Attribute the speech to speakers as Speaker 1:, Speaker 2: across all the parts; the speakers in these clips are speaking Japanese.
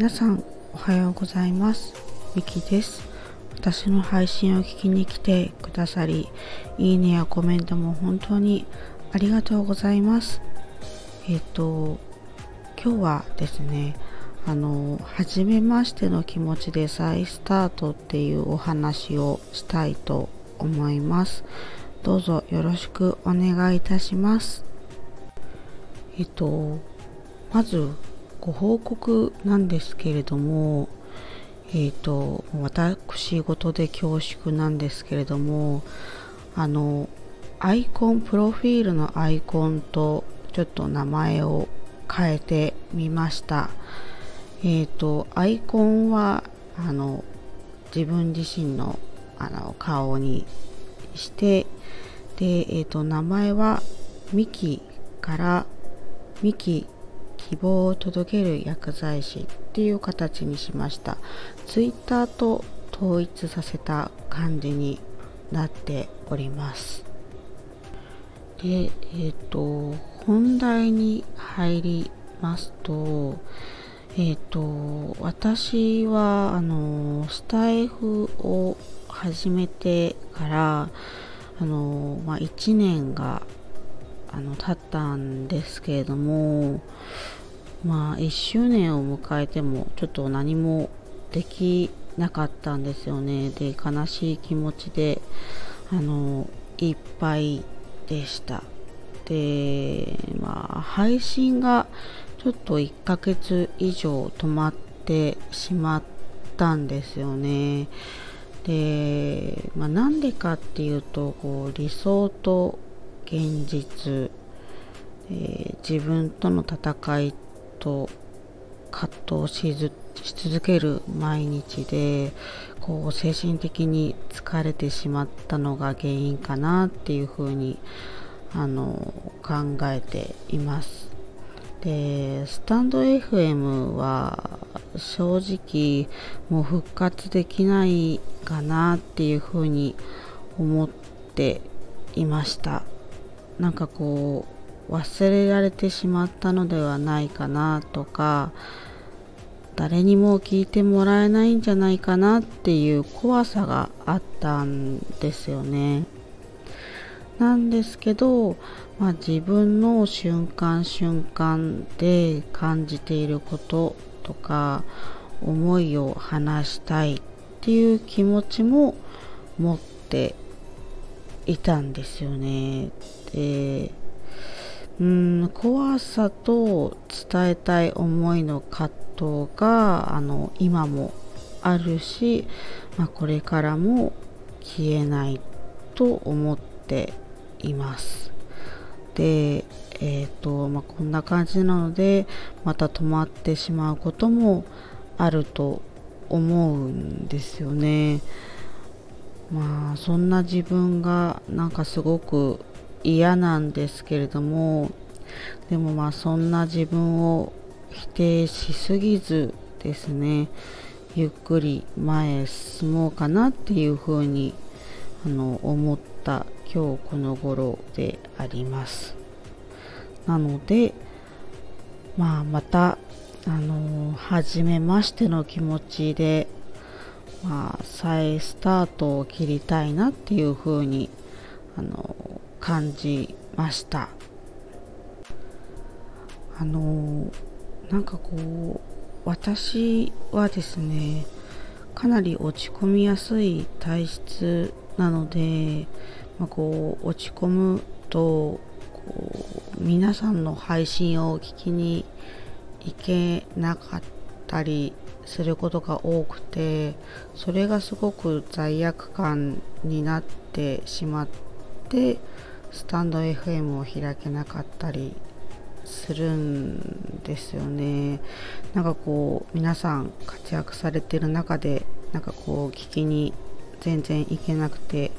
Speaker 1: 皆さんおはようございます。ミキです。私の配信を聞きに来てくださりいいねやコメントも本当にありがとうございます。えっ、と今日はですねあの初めましての気持ちで再スタートっていうお話をしたいと思います。どうぞよろしくお願いいたします。えっとまずご報告なんですけれどもえっと私事で恐縮なんですけれどもあのアイコンプロフィールのアイコンとちょっと名前を変えてみました。えっ、とアイコンはあの自分自身のあの顔にしてで、えーと、名前はミキからミキ希望を届ける薬剤師っていう形にしました。ツイッターと統一させた感じになっております。でえっ、ー、と本題に入りますとえっ、ー、と私はあのスタイフを始めてからあの、まあ、1年があの経ったんですけれどもまあ1周年を迎えてもちょっと何もできなかったんですよね。で悲しい気持ちであのいっぱいでした。でまあ配信がちょっと1ヶ月以上止まってしまったんですよね。で、まあ、なんでかっていうとこう理想と現実、え、自分との戦いと葛藤しずし続ける毎日でこう精神的に疲れてしまったのが原因かなっていうふうにあの考えています。でスタンド FM は正直もう復活できないかなっていうふうに思っていましたなんかこう忘れられてしまったのではないかなとか誰にも聞いてもらえないんじゃないかなっていう怖さがあったんですよねなんですけどまあ、自分の瞬間瞬間で感じていることとか思いを話したいっていう気持ちも持っていたんですよね。でうん怖さと伝えたい思いの葛藤があの今もあるし、まあ、これからも消えないと思っています。で、えーとまあ、こんな感じなのでまた止まってしまうこともあると思うんですよね。まあそんな自分がなんかすごく嫌なんですけれどもでもまあそんな自分を否定しすぎずですねゆっくり前へ進もうかなっていうふうにあの思った今日この頃であります。なのでまあまたあの初めましての気持ちでまあ再スタートを切りたいなっていうふうにあの感じました。あのなんかこう私はですねかなり落ち込みやすい体質なので、まあ、こう落ち込むとこう皆さんの配信を聞きに行けなかったりすることが多くてそれがすごく罪悪感になってしまってスタンド FM を開けなかったりするんですよね。なんかこう皆さん活躍されてる中でなんかこう聞きに全然行けなくて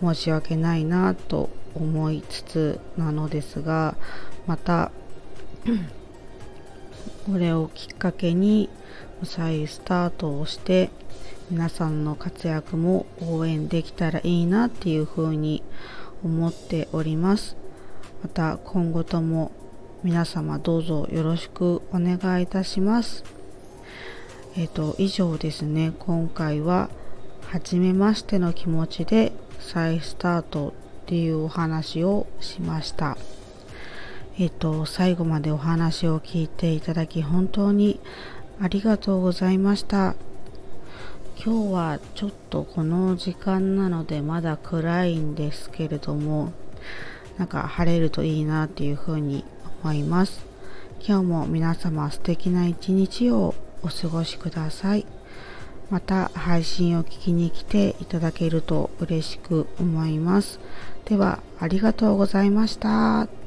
Speaker 1: 申し訳ないなと思いつつなのですがまた これをきっかけに再スタートをして皆さんの活躍も応援できたらいいなっていうふうに思っております。また今後とも皆様どうぞよろしくお願いいたします。えっ、と以上ですね。今回は初めましての気持ちで再スタートっていうお話をしました。えっ、と最後までお話を聞いていただき本当にありがとうございました。今日はちょっとこの時間なのでまだ暗いんですけれどもなんか晴れるといいなっていうふうに思います。今日も皆様素敵な一日をお過ごしください。また配信を聞きに来ていただけると嬉しく思います。ではありがとうございました。